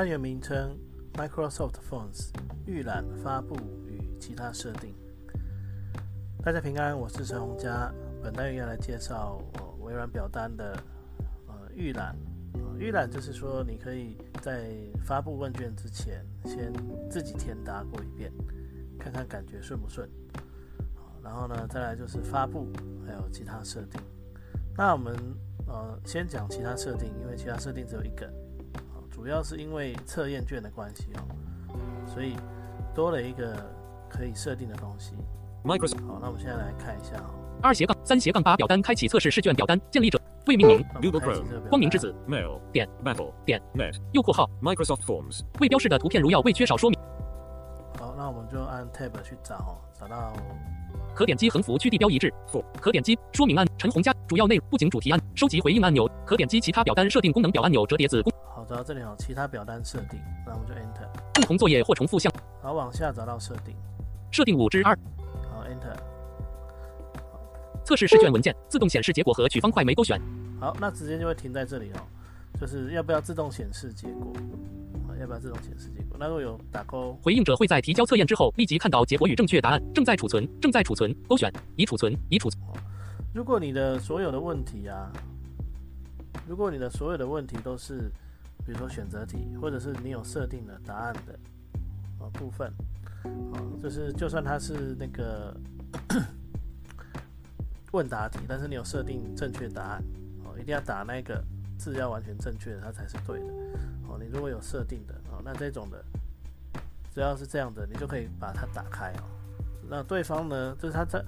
单元名称：Microsoft Phones 预览发布与其他设定。大家平安，我是陈洪佳。本单元要来介绍微软表单的呃预览。预览就是说，你可以在发布问卷之前，先自己填答过一遍，看看感觉顺不顺。然后呢，再来就是发布，还有其他设定。那我们呃先讲其他设定，因为其他设定只有一个。主要是因为测验卷的关系哦，所以多了一个可以设定的东西。Microsoft。好，那我们现在来看一下哦。二斜杠三斜杠八表单开启测试试卷表单建立者未命名。Google Chrome。光明之子。Mail。点。Battle。点。Net。右括号。Microsoft Forms。未标示的图片如要未缺少说明。好，那我们就按 Tab 去找，找到。可点击横幅区地标一致。可点击说明按陈红家主要内容布景主题按收集回应按钮。可点击其他表单设定功能表按钮折叠子。找到这里哦，其他表单设定，那我们就 Enter。不同作业或重复项。好，往下找到设定。设定五之二。好，Enter。测试试卷文件自动显示结果和取方块没勾选。好，那直接就会停在这里哦。就是要不要自动显示结果？要不要自动显示结果？那如果有打勾，回应者会在提交测验之后立即看到结果与正确答案。正在储存，正在储存，勾选，已储存，已储存。如果你的所有的问题啊，如果你的所有的问题都是。比如说选择题，或者是你有设定的答案的啊部分，啊，就是就算它是那个 问答题，但是你有设定正确答案，哦，一定要打那个字要完全正确的，它才是对的，哦，你如果有设定的，哦，那这种的，只要是这样的，你就可以把它打开哦。那对方呢，就是他在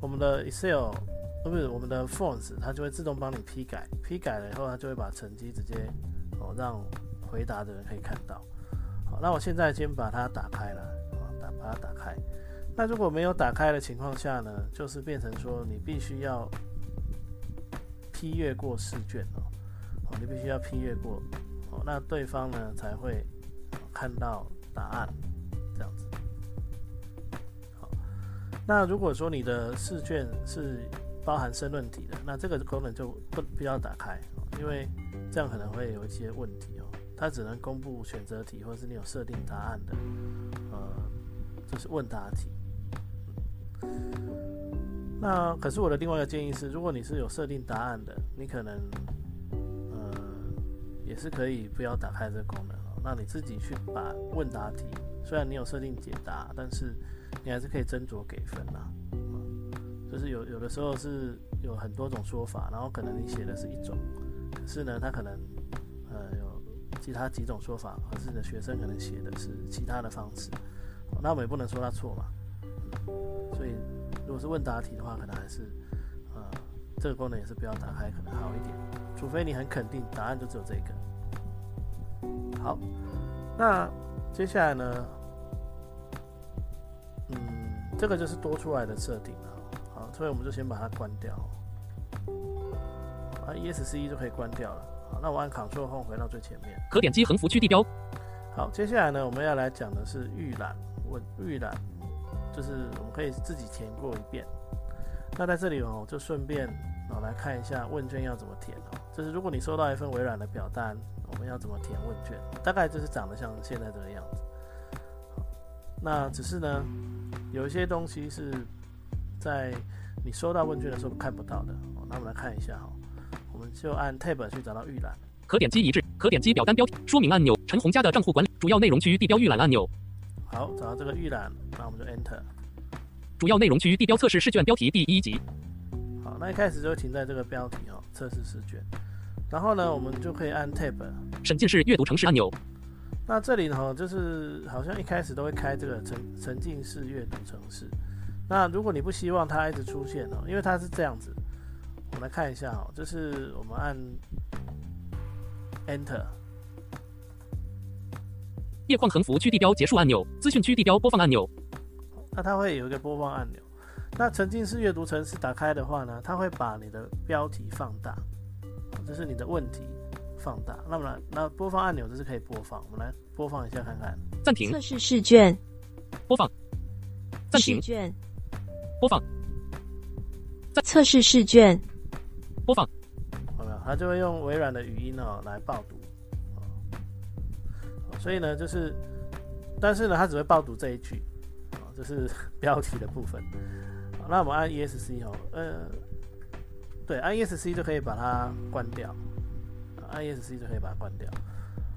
我们的 Excel，不是我们的 Forms，它就会自动帮你批改，批改了以后，它就会把成绩直接。哦，让回答的人可以看到。好，那我现在先把它打开了，啊，打把它打开。那如果没有打开的情况下呢，就是变成说你必须要批阅过试卷哦，哦，你必须要批阅过，哦，那对方呢才会看到答案，这样子。好，那如果说你的试卷是包含申论题的，那这个功能就不不要打开，因为。这样可能会有一些问题哦，它只能公布选择题或者是你有设定答案的，呃，就是问答题。那可是我的另外一个建议是，如果你是有设定答案的，你可能呃也是可以不要打开这个功能哦，那你自己去把问答题，虽然你有设定解答，但是你还是可以斟酌给分啦。就是有有的时候是有很多种说法，然后可能你写的是一种。是呢，他可能呃有其他几种说法，可是呢学生可能写的是其他的方式，那我们也不能说他错嘛。所以如果是问答题的话，可能还是呃这个功能也是不要打开，可能好一点。除非你很肯定答案就只有这个。好，那接下来呢，嗯，这个就是多出来的设定了。好，所以我们就先把它关掉。啊，ESC 就可以关掉了。好，那我按 Ctrl Home 回到最前面。可点击横幅区地标。好，接下来呢，我们要来讲的是预览问预览，就是我们可以自己填过一遍。那在这里哦，就顺便哦来看一下问卷要怎么填哦。就是如果你收到一份微软的表单，我们要怎么填问卷？大概就是长得像现在这个样子。那只是呢，有一些东西是在你收到问卷的时候看不到的。那我们来看一下哈。就按 Tab 去找到预览，可点击一致，可点击表单标题说明按钮，陈红家的账户管理主要内容区地标预览按钮。好，找到这个预览，那我们就 Enter。主要内容区地标测试试卷标题第一集。好，那一开始就停在这个标题哦，测试试卷。然后呢，我们就可以按 Tab 审进式阅读城市按钮。那这里呢，就是好像一开始都会开这个沉沉浸式阅读城市。那如果你不希望它一直出现哦，因为它是这样子。我们来看一下哦，就是我们按 Enter，页框横幅区地标结束按钮，资讯区地标播放按钮。那它会有一个播放按钮。那沉浸式阅读程式打开的话呢，它会把你的标题放大，这是你的问题放大。那么呢，那播放按钮这是可以播放，我们来播放一下看看。暂停。测试试卷。播放。暂停。试卷。播放。测试试卷。播放。好了，它就会用微软的语音哦来报读。所以呢，就是，但是呢，它只会报读这一句。啊，这是 标题的部分。那我们按 ESC 哦，呃，对，按 ESC 就可以把它关掉，按 ESC 就可以把它关掉。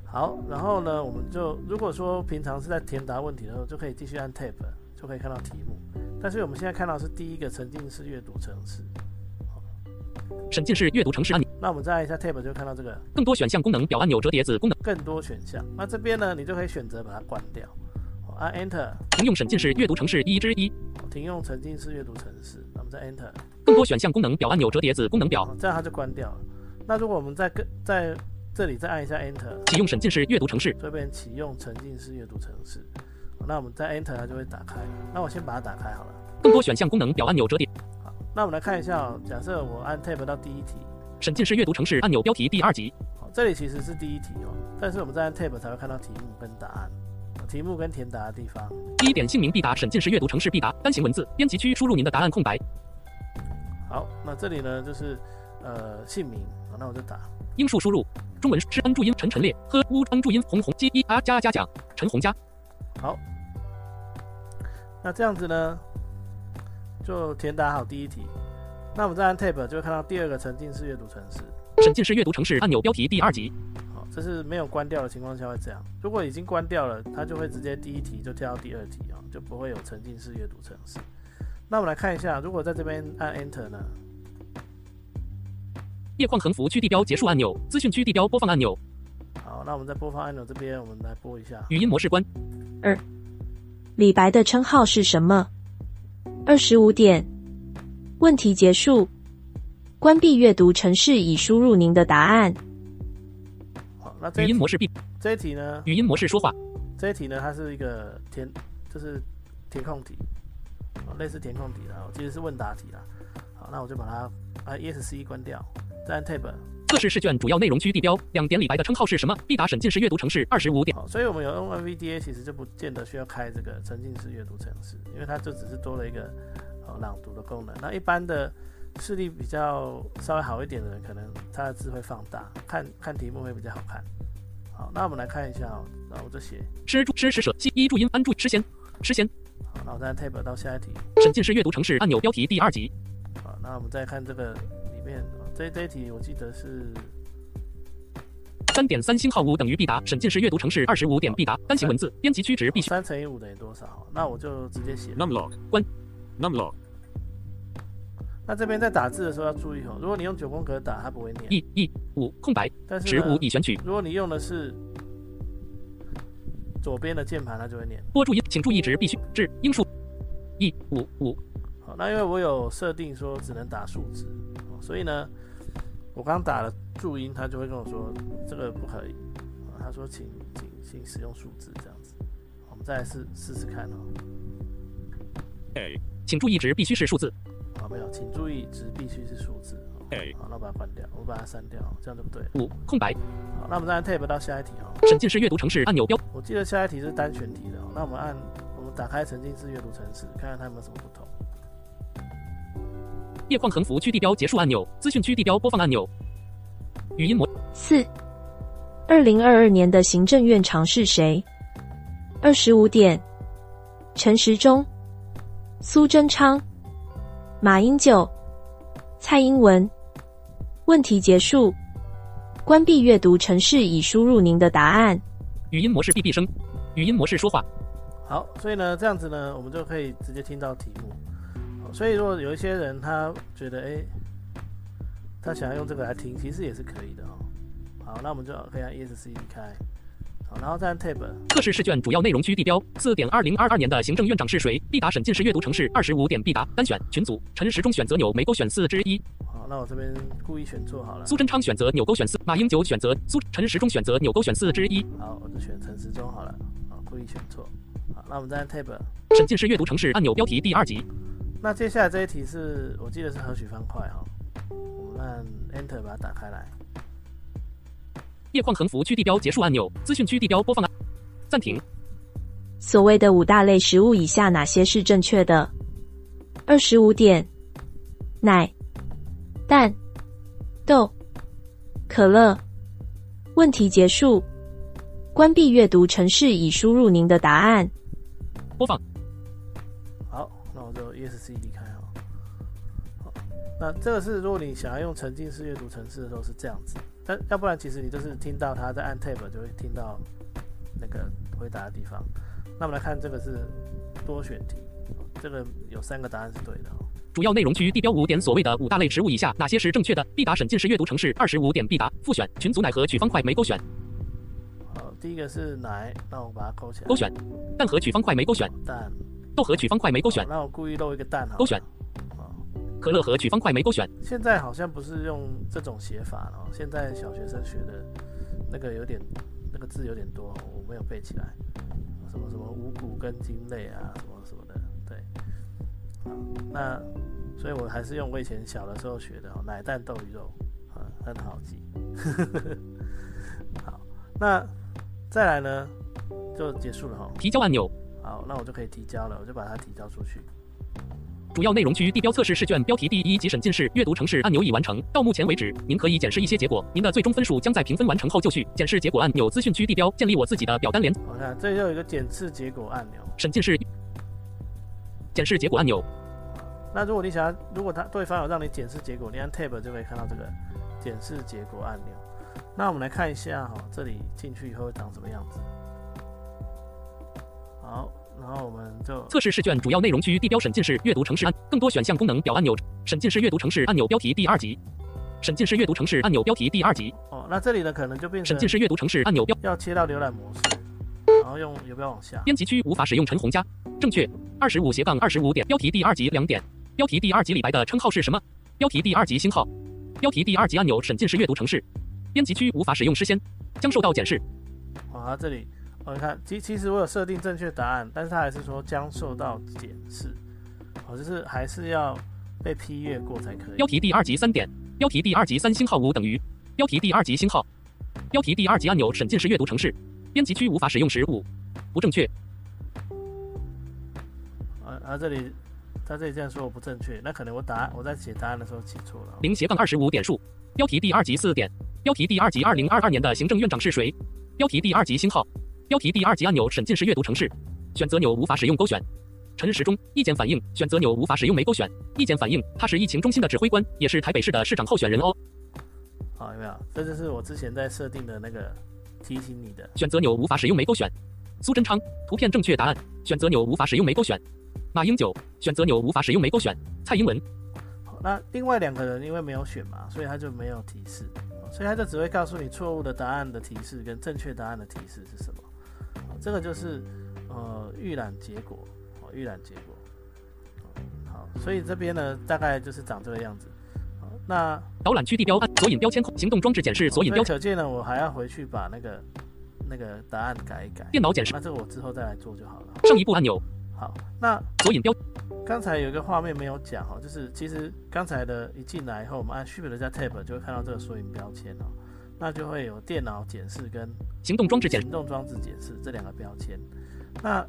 好，然后呢，我们就如果说平常是在填答问题的时候，就可以继续按 Tab，就可以看到题目。但是我们现在看到是第一个沉浸式阅读程式，沉浸式阅读城市按钮。那我们再按一下 Tab，就看到这个更多选项功能表按钮折叠子功能。更多选项，那这边呢，你就可以选择把它关掉。按 Enter，停用沉浸式阅读城市一之一。停用沉浸式阅读城市，那我们再 Enter。更多选项功能表按钮折叠子功能表，这样它就关掉了。那如果我们再跟在这里再按一下 Enter，启用沉浸式阅读城市，这边启用沉浸式阅读城市。那我们再 Enter，它就会打开。那我先把它打开好了。更多选项功能表按钮折叠。好，那我们来看一下，假设我按 Tab 到第一题，沈浸式阅读城市按钮标题第二级。好，这里其实是第一题哦，但是我们在按 Tab 才会看到题目跟答案。题目跟填答的地方。第一点，姓名必答，沈浸式阅读城市必答，单行文字，编辑区输入您的答案空白。好，那这里呢就是呃姓名，那我就打。英数输入，中文是安注音陈陈列，呵乌安注音红红鸡一啊加加奖陈红加。好，那这样子呢就填答好第一题。那我们再按 Tab 就会看到第二个沉浸式阅读城市。沉浸式阅读城市按钮标题第二集。好。这是没有关掉的情况下会这样，如果已经关掉了，它就会直接第一题就跳到第二题啊，就不会有沉浸式阅读城市。那我们来看一下，如果在这边按 Enter 呢？页框横幅区地标结束按钮，资讯区地标播放按钮。好，那我们在播放按钮这边，我们来播一下。语音模式关。二，李白的称号是什么？二十五点，问题结束。关闭阅读程式，已输入您的答案。好，那语音模式闭这一题呢？语音模式说话。这一题呢，它是一个填，就是填空题，类似填空题的，其实是问答题啦。好，那我就把它啊 ESC 关掉，再按 Tab。测试试卷主要内容区地标两点，李白的称号是什么？必答沈浸式阅读城市二十五点。好，所以我们有用 NVDA，其实就不见得需要开这个沉浸式阅读城市，因为它就只是多了一个呃朗读的功能。那一般的。视力比较稍微好一点的人，可能他的字会放大，看看题目会比较好看。好，那我们来看一下哦，那我就写诗注诗诗舍西一注音安住诗先诗先。好，那我再 tab 到下一题。沉浸式阅读城市按钮标题第二集。好，那我们再看这个里面，这这一题我记得是三点三星号五等于必答，沈进式阅读程式二十五点必答，单行文字，编辑区值必须三乘以五等于多少？那我就直接写 numlog 关 numlog。那这边在打字的时候要注意哦，如果你用九宫格打，它不会念。一、一、五空白，但是十五已选取。如果你用的是左边的键盘，它就会念。多注音，请注意值必须至英数。一、五、五。好，那因为我有设定说只能打数字，所以呢，我刚打了注音，他就会跟我说这个不可以。他说请请请使用数字这样子。我们再来试试试看哦。哎，请注意值必须是数字。啊，没有，请注意值必须是数字。好，那我把它关掉，我把它删掉，这样对不对？五空白。好，那我们再 tab 到下一题哦。沉浸式阅读城市按钮标。我记得下一题是单选题的，那我们按我们打开沉浸式阅读城市，看看它有没有什么不同。页框横幅区地标结束按钮，资讯区地标播放按钮。语音模四。二零二二年的行政院长是谁？二十五点。陈时中。苏贞昌。马英九、蔡英文，问题结束。关闭阅读程式，已输入您的答案。语音模式闭闭声，语音模式说话。好，所以呢，这样子呢，我们就可以直接听到题目。所以如果有一些人他觉得，哎，他想要用这个来听，其实也是可以的哦。好，那我们就可以按 ESC 离开。然后再按 Tab。测试试卷主要内容区地标四点二零二二年的行政院长是谁？必答沈浸式阅读城市二十五点必答单选群组陈时中选择钮没勾选四之一。好，那我这边故意选错好了。苏贞昌选择钮勾选四，马英九选择苏陈时中选择钮勾选四之一。好，我就选陈时中好了。啊，故意选错。好，那我们再按 Tab。审进式阅读城市按钮标题第二集。那接下来这一题是我记得是何许方块哈。我们按 Enter 把它打开来。叶矿横幅区地标结束按钮，资讯区地标播放按暂停。所谓的五大类食物以下哪些是正确的？二十五点，奶、蛋、豆、可乐。问题结束。关闭阅读程式，已输入您的答案。播放。ESC 离开哈。好，那这个是如果你想要用沉浸式阅读程式的时候是这样子，但要不然其实你就是听到他在按 Tab 就会听到那个回答的地方。那我们来看这个是多选题，这个有三个答案是对的。主要内容区地标五点，所谓的五大类食物以下哪些是正确的？必答沈进式阅读城市二十五点必答。复选群组奶和取方块没勾选。好，第一个是奶，那我把它勾起来。勾选蛋和取方块没勾选。蛋。豆和取方块没勾选。那我故意漏一个蛋哈。勾选。可乐和取方块没勾选。现在好像不是用这种写法了，现在小学生学的那个有点那个字有点多，我没有背起来。什么什么五谷跟茎类啊，什么什么的，对，好，那所以我还是用我以前小的时候学的哦，奶蛋豆鱼肉，啊，很好记。好，那再来呢，就结束了哈。提交按钮。好，那我就可以提交了，我就把它提交出去。主要内容区地标测试试卷标题第一级审进式阅读城市按钮已完成。到目前为止，您可以检视一些结果。您的最终分数将在评分完成后就绪。检视结果按钮资讯区地标建立我自己的表单连。我看这里有一个检视结果按钮。审进式检视结果按钮。那如果你想要，如果他对方有让你检视结果，你按 Tab 就可以看到这个检视结果按钮。那我们来看一下哈，这里进去以后会长什么样子。好。然后我们就测试试卷主要内容区地标审进式阅读城市按更多选项功能表按钮审进式阅读城市按钮标题第二级审进式阅读城市按钮标题第二级哦，那这里呢可能就变成审进式阅读城市按钮标要切到浏览模式，然后用游标往下。编辑区无法使用陈红加。正确。二十五斜杠二十五点标题第二级两点。标题第二级李白的称号是什么？标题第二级星号。标题第二级按钮审进式阅读城市。编辑区无法使用诗仙。将受到检视。啊这里。我看，其其实我有设定正确答案，但是他还是说将受到检视，哦，就是还是要被批阅过才可以。标题第二级三点，标题第二级三星号五等于标题第二级星号，标题第二级按钮审进式阅读城市，编辑区无法使用时五，不正确。啊啊，这里他这里这样说我不正确，那可能我答案我在写答案的时候写错了。零斜杠二十五点数，标题第二级四点，标题第二级二零二二年的行政院长是谁？标题第二级星号。标题第二级按钮审进式阅读城市，选择钮无法使用勾选。陈时中意见反映，选择钮无法使用没勾选。意见反映，他是疫情中心的指挥官，也是台北市的市长候选人哦。好，有没有？这就是我之前在设定的那个提醒你的。选择钮无法使用没勾选。苏贞昌图片正确答案，选择钮无法使用没勾选。马英九选择钮无法使用没勾选。蔡英文。好，那另外两个人因为没有选嘛，所以他就没有提示，所以他就只会告诉你错误的答案的提示跟正确答案的提示是什么。这个就是呃预览结果，哦预览结果，好，所以这边呢大概就是长这个样子。好，那导览区地标按索引标签行动装置检视索引标可见呢，我还要回去把那个那个答案改一改。电脑检视，那这个我之后再来做就好了。上一步按钮。好，那索引标，刚才有一个画面没有讲哦，就是其实刚才的一进来以后，我们按 Shift 加 Tab 就会看到这个索引标签哦。那就会有电脑检视跟行动装置检行动装置检视这两个标签。那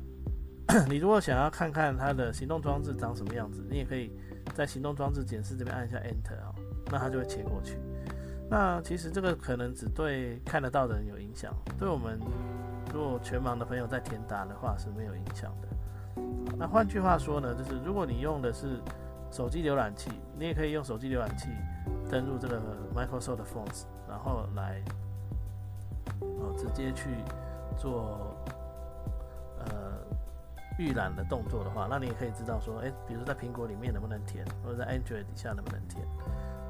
你如果想要看看它的行动装置长什么样子，你也可以在行动装置检视这边按一下 Enter 啊，那它就会切过去。那其实这个可能只对看得到的人有影响，对我们如果全盲的朋友在填答的话是没有影响的。那换句话说呢，就是如果你用的是手机浏览器，你也可以用手机浏览器登录这个 Microsoft Forms。然后来，哦，直接去做呃预览的动作的话，那你也可以知道说，哎，比如说在苹果里面能不能填，或者在 Android 底下能不能填，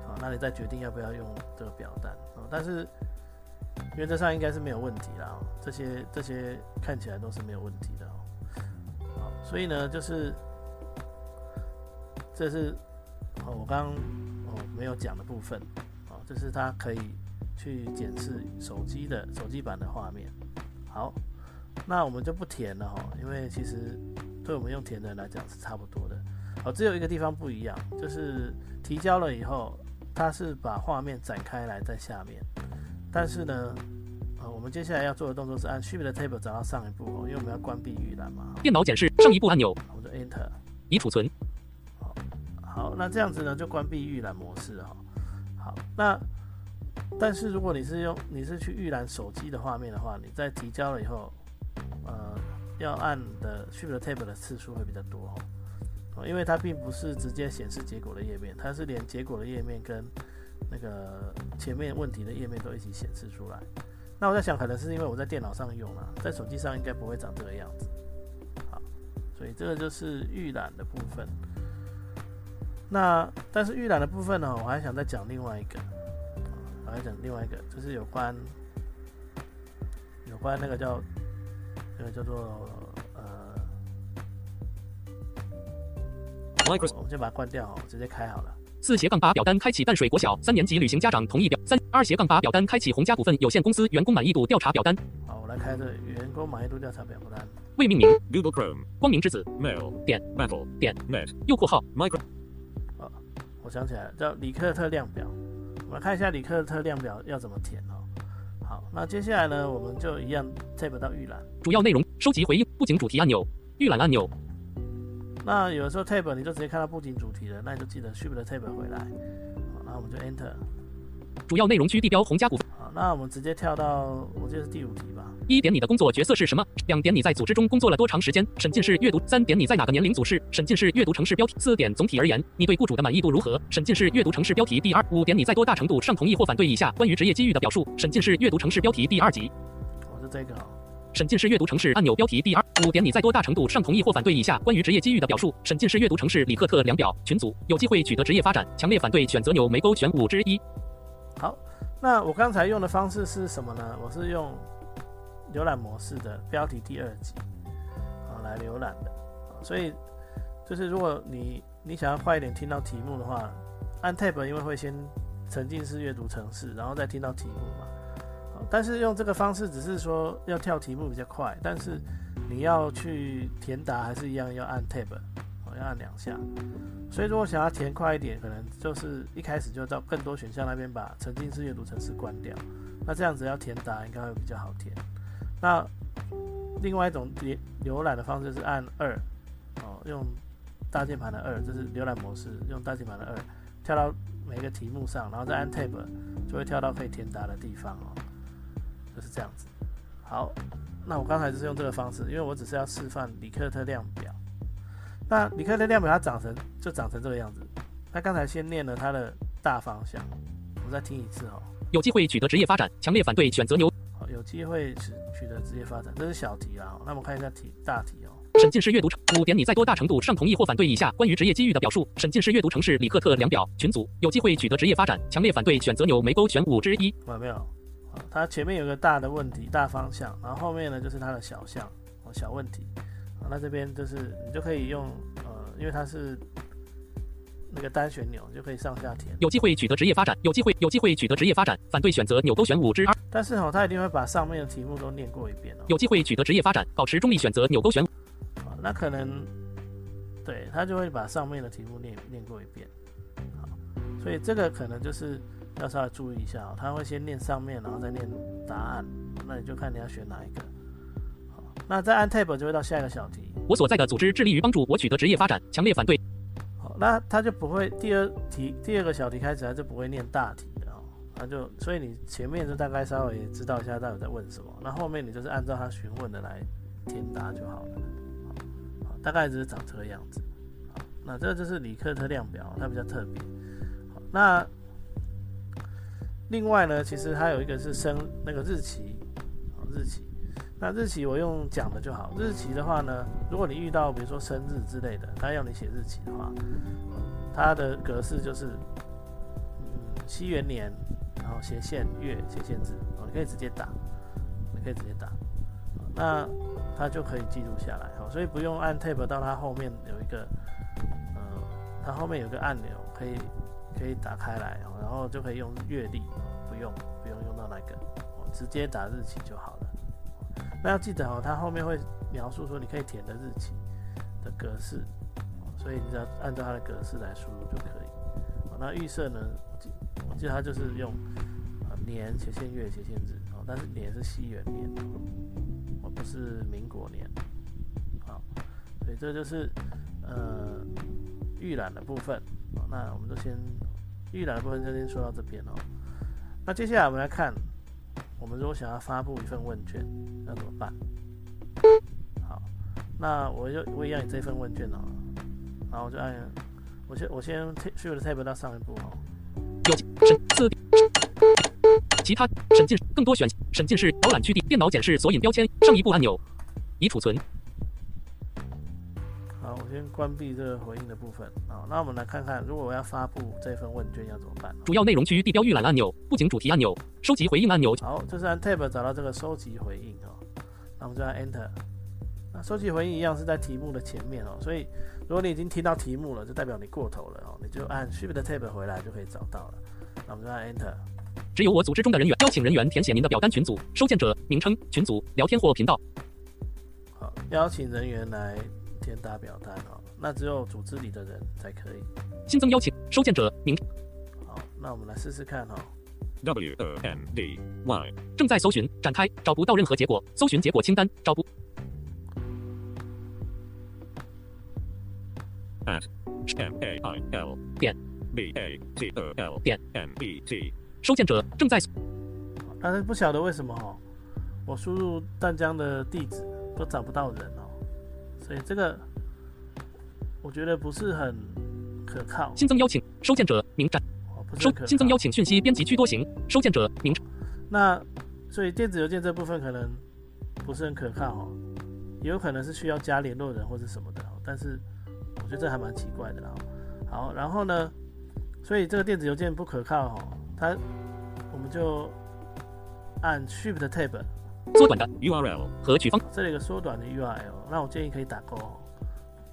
好，那你再决定要不要用这个表单哦。但是原则上应该是没有问题啦，这些这些看起来都是没有问题的哦。好，所以呢，就是这是哦，我刚。哦没有讲的部分，哦，就是它可以去检视手机的手机版的画面。好，那我们就不填了哈，因为其实对我们用填的人来讲是差不多的。好，只有一个地方不一样，就是提交了以后，它是把画面展开来在下面，但是呢，呃，我们接下来要做的动作是按 Shift Table 找到上一步哦，因为我们要关闭预览嘛。电脑检视上一步按钮，我们就 Enter。已储存。好，好，那这样子呢，就关闭预览模式哈。好，那但是如果你是用你是去预览手机的画面的话，你在提交了以后，呃，要按的 Shift Tab 的次数会比较多哦。因为它并不是直接显示结果的页面，它是连结果的页面跟那个前面问题的页面都一起显示出来。那我在想，可能是因为我在电脑上用啊，在手机上应该不会长这个样子。好，所以这个就是预览的部分。那但是预览的部分呢，我还想再讲另外一个，我还讲另外一个，就是有关有关那个叫那个叫做呃。我们先把它关掉哦，直接开好了。四斜杠八表单开启淡水国小三年级旅行家长同意表三二斜杠八表单开启红家股份有限公司员工满意度调查表单。好，我来开这员工满意度调查表单。未命名。Google Chrome。光明之子。Mail。点。Battle。点。Net。右括号。Micro。啊，我想起来了，叫里克特量表。我们看一下李克特量表要怎么填哦。好，那接下来呢，我们就一样 tab 到预览。主要内容：收集回应，布景主题按钮，预览按钮。那有的时候 tab 你就直接看到布景主题了，那你就记得 shift tab 回来，好，那我们就 enter。主要内容区地标红家股。好，那我们直接跳到，我记得是第五题吧。一点你的工作角色是什么？两点你在组织中工作了多长时间？审进式阅读。三点你在哪个年龄组是？审进式阅读城市标题。四点总体而言，你对雇主的满意度如何？审进式阅读城市标题第二。五点你在多大程度上同意或反对以下关于职业机遇的表述？审进式阅读城市标题第二级。我是这个。审进式阅读城市按钮标题第二五点，你在多大程度上同意或反对以下关于职业机遇的表述？审进式阅读城市里克特量表群组有机会取得职业发展，强烈反对选择钮没勾选五之一。好，那我刚才用的方式是什么呢？我是用浏览模式的标题第二集啊来浏览的，所以就是如果你你想要快一点听到题目的话，按 Tab 因为会先沉浸式阅读城市，然后再听到题目嘛。但是用这个方式，只是说要跳题目比较快，但是你要去填答还是一样要按 Tab，要按两下。所以如果想要填快一点，可能就是一开始就到更多选项那边把沉浸式阅读程式关掉，那这样子要填答应该会比较好填。那另外一种浏浏览的方式是按二，哦，用大键盘的二，这是浏览模式，用大键盘的二跳到每个题目上，然后再按 Tab，就会跳到可以填答的地方哦。就是这样子，好，那我刚才就是用这个方式，因为我只是要示范李克特量表。那李克特量表它长成就长成这个样子。他刚才先念了它的大方向，我再听一次哦。有机会取得职业发展，强烈反对选择牛。好，有机会取取得职业发展，这是小题啦。那我们看一下题大题哦。审进式阅读五点，你在多大程度上同意或反对以下关于职业机遇的表述？审进式阅读城市里克特量表群组有机会取得职业发展，强烈反对选择钮没勾选五之一。有没有？它前面有个大的问题、大方向，然后后面呢就是它的小项、小问题。啊，那这边就是你就可以用呃，因为它是那个单旋钮，就可以上下填。有机会取得职业发展，有机会有机会取得职业发展，反对选择钮勾选五之二。但是哦，他一定会把上面的题目都念过一遍哦。有机会取得职业发展，保持中立选择钮勾选。啊，那可能对他就会把上面的题目念念过一遍。好，所以这个可能就是。要稍微注意一下哦，他会先念上面，然后再念答案，那你就看你要选哪一个。好，那再按 Tab 就会到下一个小题。我所在的组织致力于帮助我取得职业发展，强烈反对。那他就不会第二题第二个小题开始他就不会念大题的哦，他就所以你前面就大概稍微知道一下到底在问什么，那后面你就是按照他询问的来填答就好了。大概就是长这个样子。那这就是里克特量表，它比较特别。那。另外呢，其实它有一个是生那个日期，日期。那日期我用讲的就好。日期的话呢，如果你遇到比如说生日之类的，他要你写日期的话，它的格式就是嗯西元年，然后斜线月斜线字，哦，你可以直接打，你可以直接打，那它就可以记录下来哦。所以不用按 Tab 到它后面有一个，呃，它后面有个按钮可以可以打开来，然后就可以用月历，不用不用用到那个，直接打日期就好了。那要记得哦，它后面会描述说你可以填的日期的格式，所以你只要按照它的格式来输入就可以。好那预设呢，我记我记得它就是用年斜线月斜线日，哦，但是年是西元年，而不是民国年。好，所以这就是呃预览的部分。那我们就先预览的部分就先说到这边哦。那接下来我们来看。我们如果想要发布一份问卷，那怎么办？好，那我就我也要你这份问卷哦，然后我就按，我先我先 Shift Tab 到上一步哦。有审四其他审进更多选审进是导览区地电脑检视索引标签上一步按钮已储存。先关闭这个回应的部分啊，那我们来看看，如果我要发布这份问卷要怎么办？主要内容区地标预览按钮、布景主题按钮、收集回应按钮。好，这是按 Tab 找到这个收集回应哦，那我们就按 Enter。那收集回应一样是在题目的前面哦，所以如果你已经听到题目了，就代表你过头了哦，你就按 Shift Tab 回来就可以找到了。那我们就按 Enter。只有我组织中的人员邀请人员填写您的表单群组、收件者名称、群组、聊天或频道。好，邀请人员来。填打表单哦，那只有组织里的人才可以新增邀请收件者名。好，那我们来试试看哦。W O N D Y 正在搜寻，展开，找不到任何结果，搜寻结果清单，找不。At M A I L 点 B A T O L 点 M B T 收件者正在。但是不晓得为什么哦，我输入湛江的地址都找不到人哦。所以这个我觉得不是很可靠。新增邀请收件者名站收新增邀请讯息编辑区多行收件者名。那所以电子邮件这部分可能不是很可靠哦，也有可能是需要加联络人或者什么的。但是我觉得这还蛮奇怪的啦。好，然后呢，所以这个电子邮件不可靠哦，它我们就按 Shift Tab。缩短的 URL 和取方，这里有个缩短的 URL，那我建议可以打勾。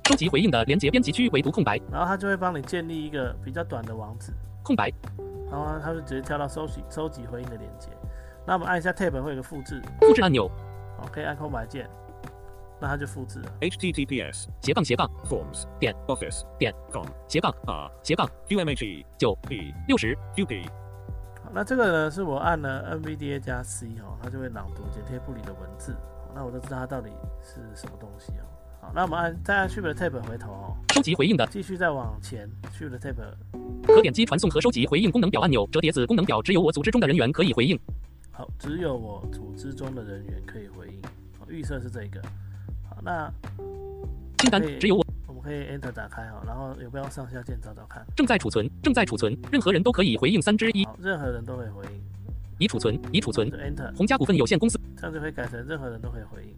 收集回应的连接编辑区唯独空白，然后它就会帮你建立一个比较短的网址，空白，然后它就直接跳到收集收集回应的连接。那我们按一下 Tab 会有个复制，复制按钮，好，可以按空白键，那它就复制了。https 斜杠斜杠。Forms 点。Office 点。Com 斜杠。R 斜杠。Umhe 九。B 六十。Qp 那这个呢，是我按了 NVDA 加 C 哦，它就会朗读剪贴簿里的文字，那我就知道它到底是什么东西哦。好，那我们按再按 Shift Tab 回头哦，收集回应的，继续再往前 Shift Tab，可点击传送和收集回应功能表按钮，折叠子功能表只有我组织中的人员可以回应。好，只有我组织中的人员可以回应。好，预设是这个。好，那清单只有我。可以 Enter 打开哈，然后有没有上下键找找看？正在储存，正在储存，任何人都可以回应三之一。任何人都可以回应。已储存，已储存。Enter。红家股份有限公司。这样就可以改成任何人都可以回应。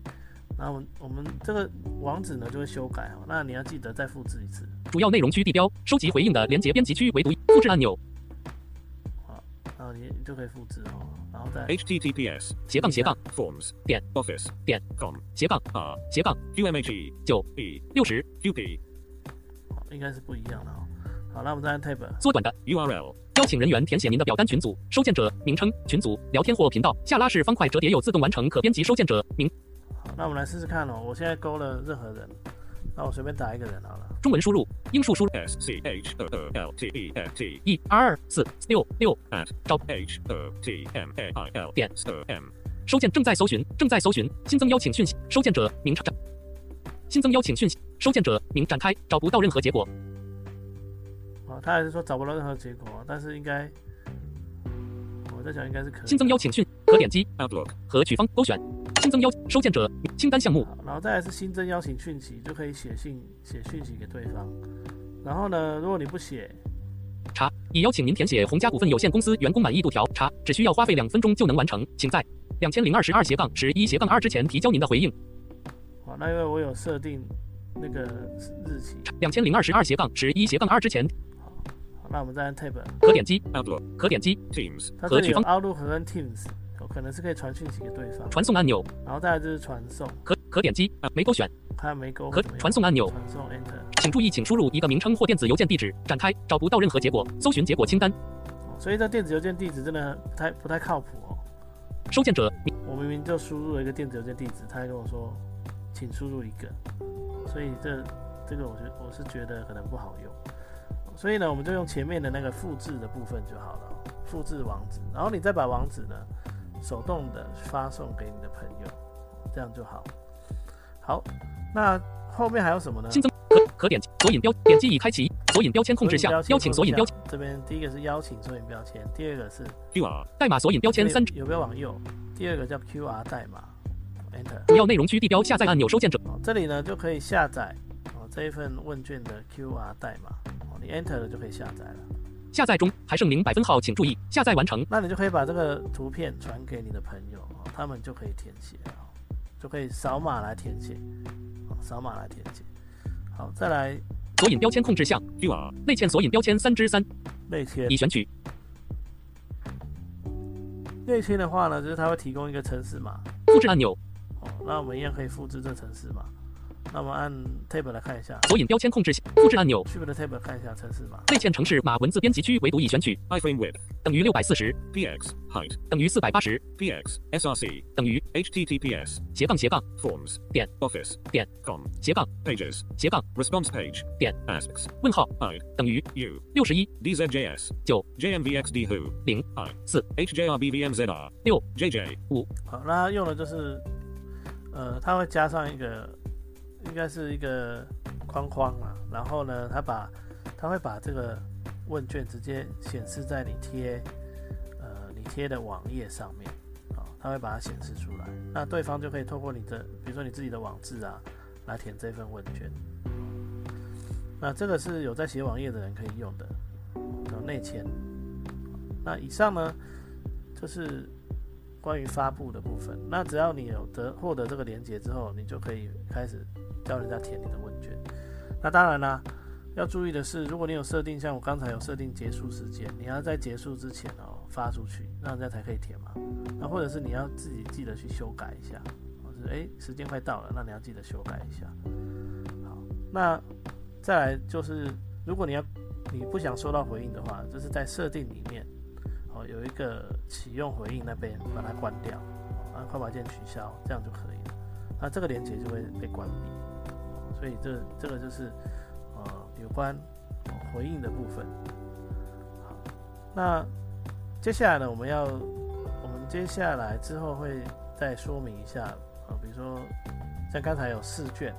然后我们我们这个网址呢就会修改哈，那你要记得再复制一次。主要内容区地标，收集回应的连接编辑区唯独复制按钮。好，然后你就可以复制哦，然后再 https 斜杠斜杠 forms 点 office 点 com 斜杠 r 斜杠 umhe 九 b 六十 qp 应该是不一样的哦。好，那我们再按 Tab 缩短的 URL，邀请人员填写您的表单群组、收件者名称、群组、聊天或频道。下拉式方块折叠有自动完成可编辑收件者名。好，那我们来试试看哦。我现在勾了任何人，那我随便打一个人好了。中文输入，英数输入 S C H O O L T E n T 一二四六六 at 招 H O T M A I L 点 O M 收件正在搜寻，正在搜寻新增邀请讯息，收件者名称。新增邀请讯息，收件者名展开，找不到任何结果。哦，他还是说找不到任何结果，但是应该，我在想应该是可。新增邀请讯，可点击 Outlook 和取方勾选新增邀收件者清单项目。然后再来是新增邀请讯息，就可以写信写讯息给对方。然后呢，如果你不写，查已邀请您填写红家股份有限公司员工满意度条，查只需要花费两分钟就能完成，请在两千零二十二斜杠十一斜杠二之前提交您的回应。好那因为我有设定那个日期，两千零二十二斜杠十一斜杠二之前。好，那我们再按 Tab，可点击 Outlook，可点击 Teams，它这里有 Outlook 和 Teams，可能是可以传讯息给对方。传送按钮，然后再来就是传送，可可点击没勾选看没勾可传送按钮，传送 Enter。请注意，请输入一个名称或电子邮件地址。展开，找不到任何结果，搜寻结果清单。哦所以这电子邮件地址真的不太不太靠谱哦。收件者，我明明就输入了一个电子邮件地址，他还跟我说，请输入一个，所以这这个我觉我是觉得可能不好用，所以呢，我们就用前面的那个复制的部分就好了哦，复制网址，然后你再把网址呢手动的发送给你的朋友，这样就好。好，那后面还有什么呢？新增可可点索引标，点击已开启索引标签控制项，邀请索引标签这边第一个是邀请索引标签，第二个是 QR, 代码索引标签三，有没有往右？第二个叫 QR 代码，Enter。主要内容区地标下载按钮，收件者哦，这里呢就可以下载哦这一份问卷的 QR 代码，哦，你 Enter 了就可以下载了。下载中，还剩零百分号，请注意下载完成。那你就可以把这个图片传给你的朋友，哦，他们就可以填写，哦，就可以扫码来填写，哦，扫码来填写。好，再来索引标签控制项，QR, 内嵌索引标签三之三，内嵌已，选取。内嵌的话呢，就是它会提供一个城市码，复制按钮，哦，那我们一样可以复制这城市码。那我们按 Tab 来看一下索引标签控制项，复制按钮，，Shift 的 Tab 看一下城市码，内嵌城市码文字编辑区唯独已选取，iframe width, 等于六百四十，px, height, 等于四百八十，px, src, 等于 https, 斜杠斜杠 forms, 点 office, 点 com, 斜杠 pages, 斜杠 response page, 点 asks, 问号 i, 等于 u, 六十一 dzjs, 九 jmvxd who, 零 i, 四 hjrbvmzr, 六 jj, 五好，那用的就是，呃，它会加上一个，应该是一个框框嘛，然后呢，它把它会把这个问卷直接显示在你贴，呃，你贴的网页上面，啊、它会把它显示出来，那对方就可以透过你的，比如说你自己的网志啊，来填这份问卷。那这个是有在写网页的人可以用的，有内嵌。那以上呢，就是关于发布的部分。那只要你有得获得这个连接之后，你就可以开始叫人家填你的问卷。那当然啦，要注意的是，如果你有设定，像我刚才有设定结束时间，你要在结束之前哦发出去，那人家才可以填嘛。那或者是你要自己记得去修改一下，或是诶时间快到了，那你要记得修改一下。好，那再来就是，如果你要你不想收到回应的话，就是在设定里面。哦，有一个启用回应那边把它关掉，按快把键取消，这样就可以了。那这个连接就会被关闭，所以这这个就是呃有关、回应的部分。好，那接下来呢，我们要我们接下来之后会再说明一下，啊，比如说像刚才有试卷、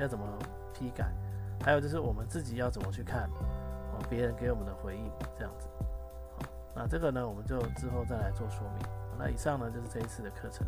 要怎么批改，还有就是我们自己要怎么去看哦别人给我们的回应，这样子。好那这个呢，我们就之后再来做说明。那以上呢就是这一次的课程。